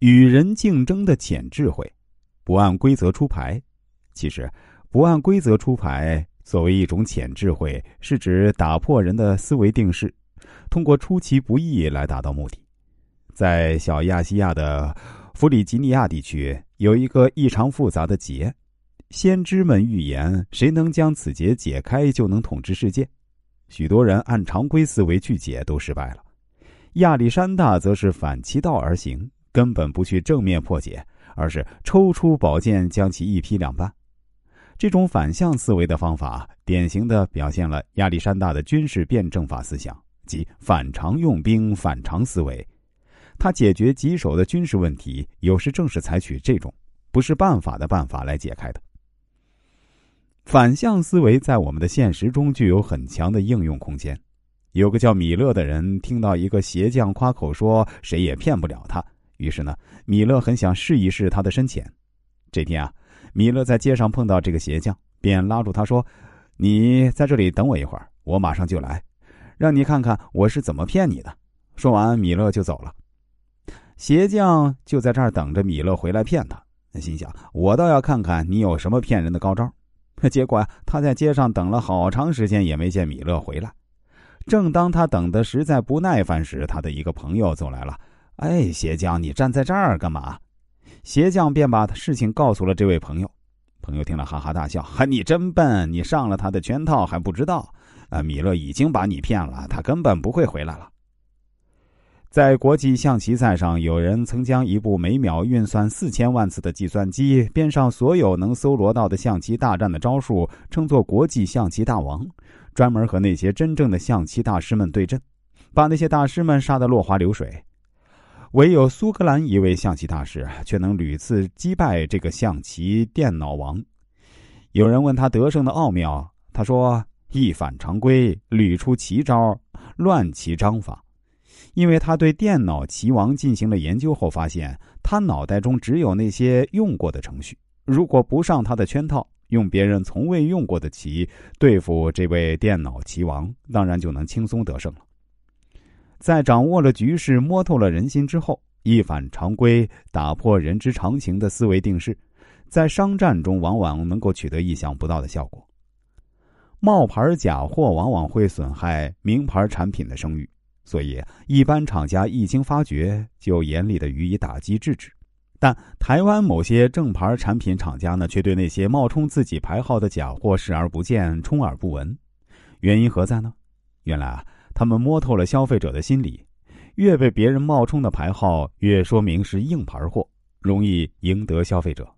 与人竞争的潜智慧，不按规则出牌。其实，不按规则出牌，作为一种潜智慧，是指打破人的思维定式，通过出其不意来达到目的。在小亚细亚的弗里吉尼亚地区，有一个异常复杂的结，先知们预言，谁能将此结解开，就能统治世界。许多人按常规思维去解，都失败了。亚历山大则是反其道而行，根本不去正面破解，而是抽出宝剑将其一劈两半。这种反向思维的方法，典型的表现了亚历山大的军事辩证法思想，即反常用兵、反常思维。他解决棘手的军事问题，有时正是采取这种不是办法的办法来解开的。反向思维在我们的现实中具有很强的应用空间。有个叫米勒的人听到一个鞋匠夸口说谁也骗不了他，于是呢，米勒很想试一试他的深浅。这天啊，米勒在街上碰到这个鞋匠，便拉住他说：“你在这里等我一会儿，我马上就来，让你看看我是怎么骗你的。”说完，米勒就走了。鞋匠就在这儿等着米勒回来骗他。心想：我倒要看看你有什么骗人的高招。结果他在街上等了好长时间，也没见米勒回来。正当他等的实在不耐烦时，他的一个朋友走来了。哎，鞋匠，你站在这儿干嘛？鞋匠便把事情告诉了这位朋友。朋友听了哈哈大笑：“哈，你真笨，你上了他的圈套还不知道？啊，米勒已经把你骗了，他根本不会回来了。”在国际象棋赛上，有人曾将一部每秒运算四千万次的计算机编上所有能搜罗到的象棋大战的招数，称作“国际象棋大王”。专门和那些真正的象棋大师们对阵，把那些大师们杀得落花流水。唯有苏格兰一位象棋大师却能屡次击败这个象棋电脑王。有人问他得胜的奥妙，他说：“一反常规，屡出奇招，乱其章法。”因为他对电脑棋王进行了研究后发现，他脑袋中只有那些用过的程序，如果不上他的圈套。用别人从未用过的棋对付这位电脑棋王，当然就能轻松得胜了。在掌握了局势、摸透了人心之后，一反常规、打破人之常情的思维定式，在商战中往往能够取得意想不到的效果。冒牌假货往往会损害名牌产品的声誉，所以一般厂家一经发觉，就严厉的予以打击制止。但台湾某些正牌产品厂家呢，却对那些冒充自己牌号的假货视而不见、充耳不闻。原因何在呢？原来啊，他们摸透了消费者的心理，越被别人冒充的牌号，越说明是硬牌货，容易赢得消费者。